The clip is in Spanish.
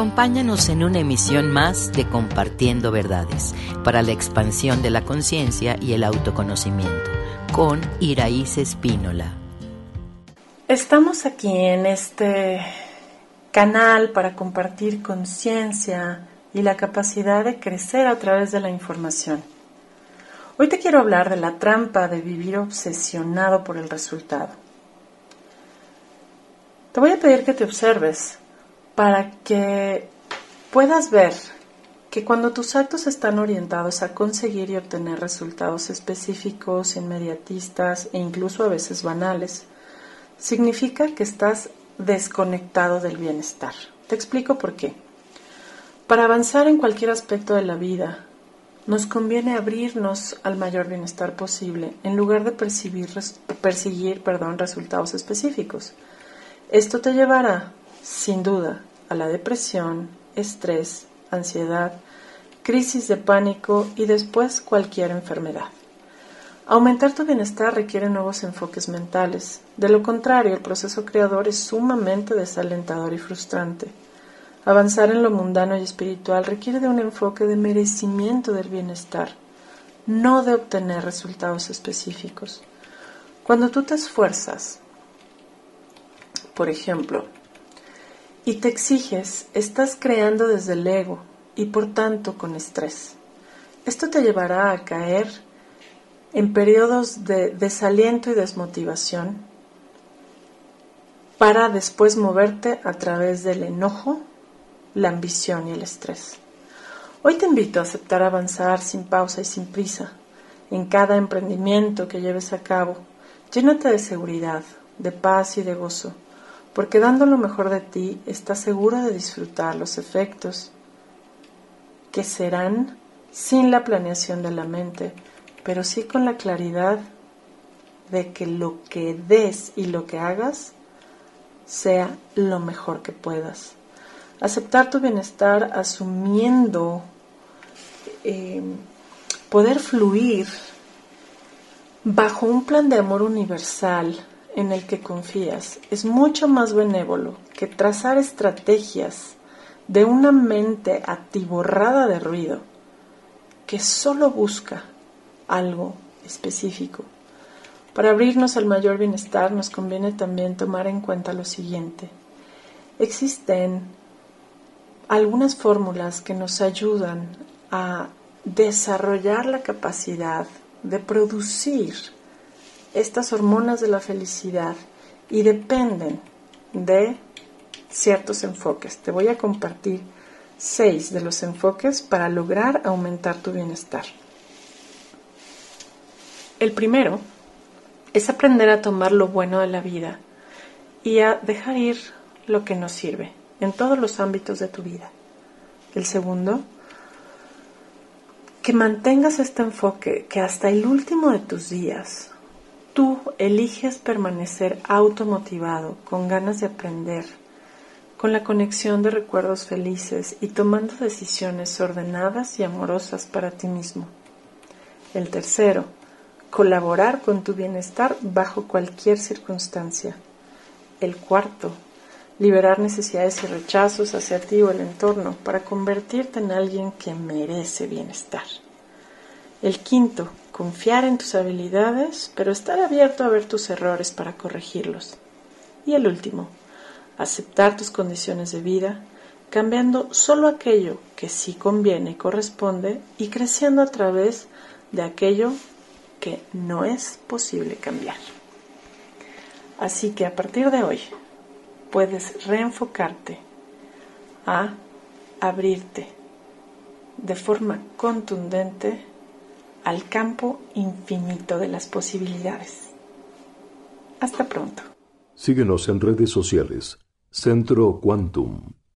Acompáñanos en una emisión más de Compartiendo Verdades para la expansión de la conciencia y el autoconocimiento con Iraíz Espínola. Estamos aquí en este canal para compartir conciencia y la capacidad de crecer a través de la información. Hoy te quiero hablar de la trampa de vivir obsesionado por el resultado. Te voy a pedir que te observes para que puedas ver que cuando tus actos están orientados a conseguir y obtener resultados específicos, inmediatistas e incluso a veces banales, significa que estás desconectado del bienestar. Te explico por qué. Para avanzar en cualquier aspecto de la vida, nos conviene abrirnos al mayor bienestar posible en lugar de percibir, perseguir perdón, resultados específicos. Esto te llevará, sin duda, a la depresión, estrés, ansiedad, crisis de pánico y después cualquier enfermedad. Aumentar tu bienestar requiere nuevos enfoques mentales. De lo contrario, el proceso creador es sumamente desalentador y frustrante. Avanzar en lo mundano y espiritual requiere de un enfoque de merecimiento del bienestar, no de obtener resultados específicos. Cuando tú te esfuerzas, por ejemplo, y te exiges, estás creando desde el ego y por tanto con estrés. Esto te llevará a caer en periodos de desaliento y desmotivación para después moverte a través del enojo, la ambición y el estrés. Hoy te invito a aceptar avanzar sin pausa y sin prisa en cada emprendimiento que lleves a cabo. Llénate de seguridad, de paz y de gozo porque dando lo mejor de ti estás segura de disfrutar los efectos que serán sin la planeación de la mente, pero sí con la claridad de que lo que des y lo que hagas sea lo mejor que puedas. Aceptar tu bienestar asumiendo eh, poder fluir bajo un plan de amor universal en el que confías es mucho más benévolo que trazar estrategias de una mente atiborrada de ruido que solo busca algo específico. Para abrirnos al mayor bienestar nos conviene también tomar en cuenta lo siguiente. Existen algunas fórmulas que nos ayudan a desarrollar la capacidad de producir estas hormonas de la felicidad y dependen de ciertos enfoques. Te voy a compartir seis de los enfoques para lograr aumentar tu bienestar. El primero es aprender a tomar lo bueno de la vida y a dejar ir lo que no sirve en todos los ámbitos de tu vida. El segundo, que mantengas este enfoque que hasta el último de tus días tú eliges permanecer automotivado, con ganas de aprender, con la conexión de recuerdos felices y tomando decisiones ordenadas y amorosas para ti mismo. El tercero, colaborar con tu bienestar bajo cualquier circunstancia. El cuarto, liberar necesidades y rechazos hacia ti o el entorno para convertirte en alguien que merece bienestar. El quinto, confiar en tus habilidades, pero estar abierto a ver tus errores para corregirlos. Y el último, aceptar tus condiciones de vida, cambiando solo aquello que sí conviene y corresponde y creciendo a través de aquello que no es posible cambiar. Así que a partir de hoy puedes reenfocarte a abrirte de forma contundente al campo infinito de las posibilidades. Hasta pronto. Síguenos en redes sociales. Centro Quantum.